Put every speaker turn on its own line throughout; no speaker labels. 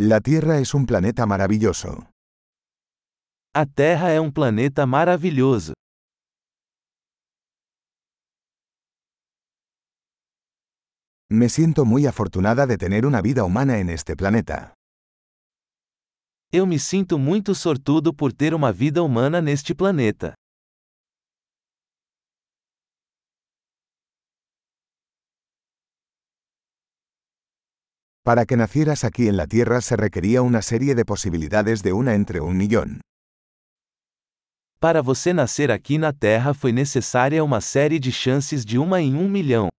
La Tierra es un planeta maravilloso.
A Terra é um planeta maravilhoso.
Me siento muy afortunada de tener una vida humana en este planeta.
Eu me sinto muito sortudo por ter uma vida humana neste planeta.
Para que nacieras aquí en la Tierra se requería una serie de posibilidades de una entre un millón.
Para você nascer aqui na Terra foi necessária uma série de chances de uma em um milhão.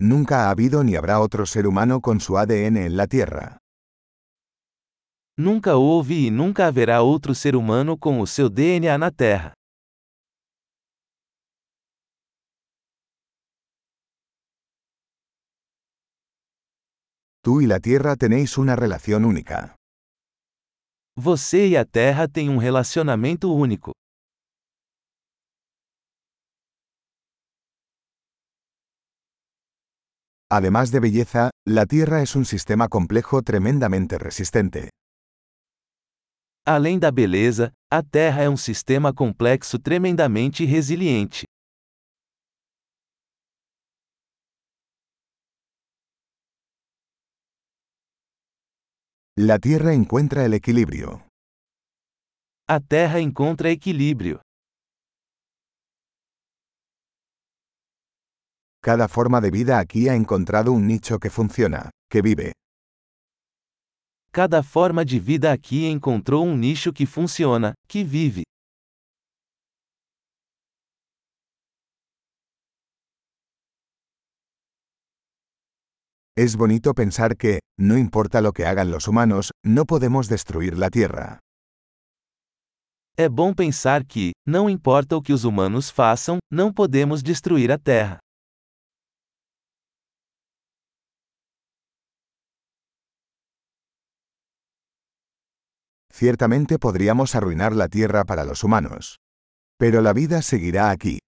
Nunca ha habido ni habrá otro ser humano con su ADN en la Tierra.
Nunca houve e nunca haverá outro ser humano com o seu DNA na Terra.
Tú y la Tierra tenéis una relación única.
Você e a Terra têm um relacionamento único.
Además de belleza, la Tierra es un sistema complejo tremendamente resistente.
Além da beleza, a Terra é um sistema complexo tremendamente resiliente.
La Tierra encuentra el equilibrio.
A Terra encontra equilíbrio.
Cada forma de vida aquí ha encontrado un nicho que funciona, que vive.
Cada forma de vida aqui encontrou um nicho que funciona, que vive.
Es bonito pensar que, no importa lo que hagan los humanos, no podemos destruir la Tierra.
É bom pensar que, não importa o que os humanos façam, não podemos destruir a Terra.
Ciertamente podríamos arruinar la Tierra para los humanos. Pero la vida seguirá aquí.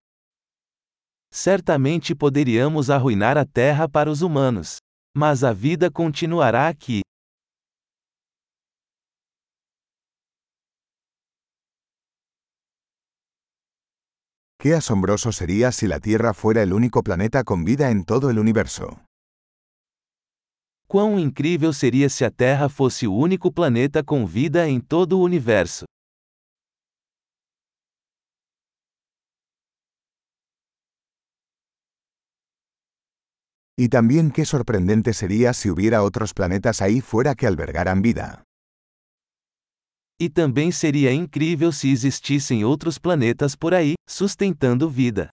Certamente poderíamos arruinar a Terra para os humanos. Mas a vida continuará aqui.
Qué asombroso sería si la Tierra fuera el único planeta con vida en todo el universo.
Quão incrível seria se a Terra fosse o único planeta com vida em todo o universo.
Y también qué sorprendente sería si hubiera otros planetas ahí fuera que albergaran vida.
E também seria incrível se existissem outros planetas por aí, sustentando vida.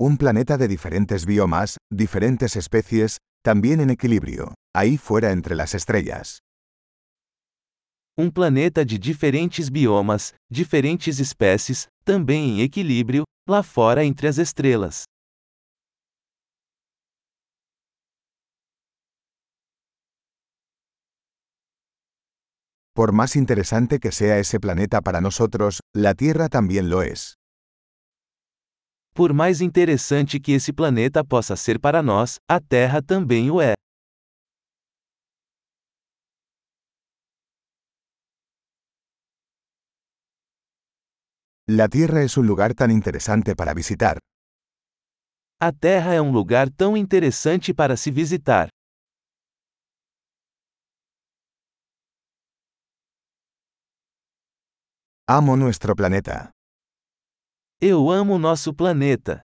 Un planeta de diferentes biomas, diferentes especies, también en equilibrio, ahí fuera entre las estrellas.
Um planeta de diferentes biomas, diferentes espécies, também em equilíbrio, lá fora entre as estrelas.
Por más interesante que sea ese planeta para nosotros, la Tierra también lo es.
Por mais interessante que esse planeta possa ser para nós, a Terra também o é.
La Tierra es un lugar tan interesante para visitar.
A Terra é um lugar tão interessante para se visitar.
Amo nuestro planeta.
Eu amo nosso planeta.